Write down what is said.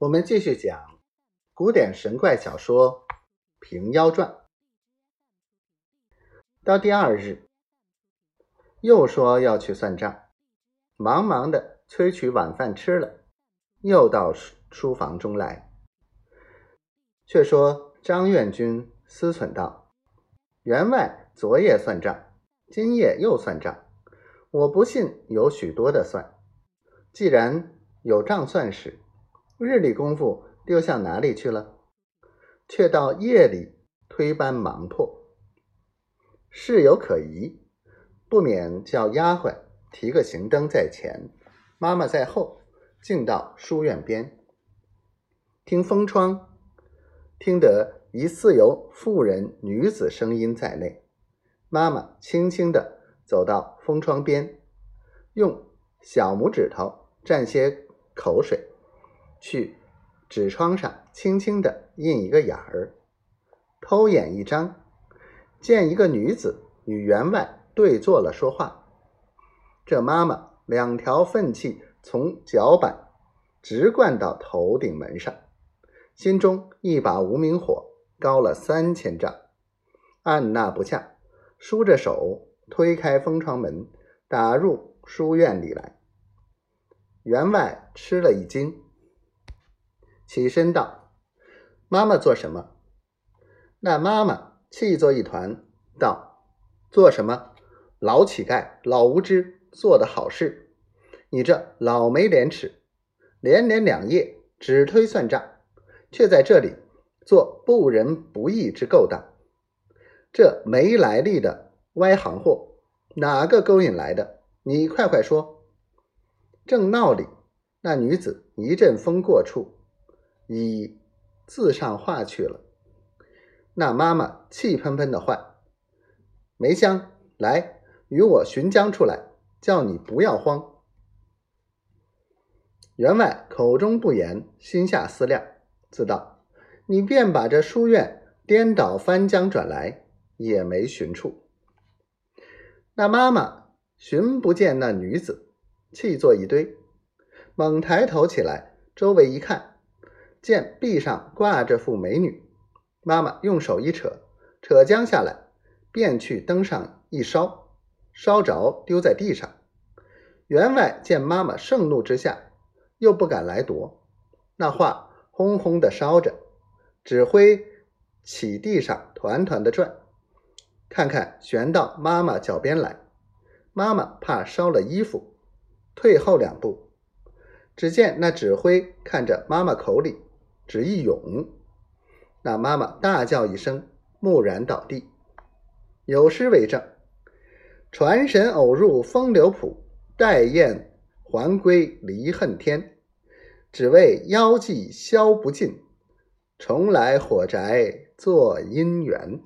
我们继续讲古典神怪小说《平妖传》。到第二日，又说要去算账，忙忙的催取晚饭吃了，又到书书房中来。却说张院军思忖道：“员外昨夜算账，今夜又算账，我不信有许多的算。既然有账算时。”日里功夫丢向哪里去了？却到夜里推班忙破，事有可疑，不免叫丫鬟提个行灯在前，妈妈在后，进到书院边，听风窗，听得疑似有妇人女子声音在内。妈妈轻轻的走到风窗边，用小拇指头蘸些口水。去纸窗上轻轻的印一个眼儿，偷眼一张，见一个女子与员外对坐了说话。这妈妈两条粪气从脚板直灌到头顶门上，心中一把无名火高了三千丈，按捺不下，舒着手推开封窗门，打入书院里来。员外吃了一惊。起身道：“妈妈做什么？”那妈妈气作一团，道：“做什么？老乞丐，老无知，做的好事。你这老没廉耻，连连两夜只推算账，却在这里做不仁不义之勾当。这没来历的歪行货，哪个勾引来的？你快快说。”正闹里，那女子一阵风过处。已自上画去了。那妈妈气喷喷的唤梅香来与我寻江出来，叫你不要慌。员外口中不言，心下思量，自道：你便把这书院颠倒翻江转来，也没寻处。那妈妈寻不见那女子，气作一堆，猛抬头起来，周围一看。见壁上挂着副美女，妈妈用手一扯，扯将下来，便去灯上一烧，烧着丢在地上。员外见妈妈盛怒之下，又不敢来夺，那画轰轰的烧着，指挥起地上团团的转，看看悬到妈妈脚边来。妈妈怕烧了衣服，退后两步，只见那指挥看着妈妈口里。只一涌，那妈妈大叫一声，木然倒地。有诗为证：“传神偶入风流浦，待雁还归离恨天。只为妖计消不尽，重来火宅做姻缘。”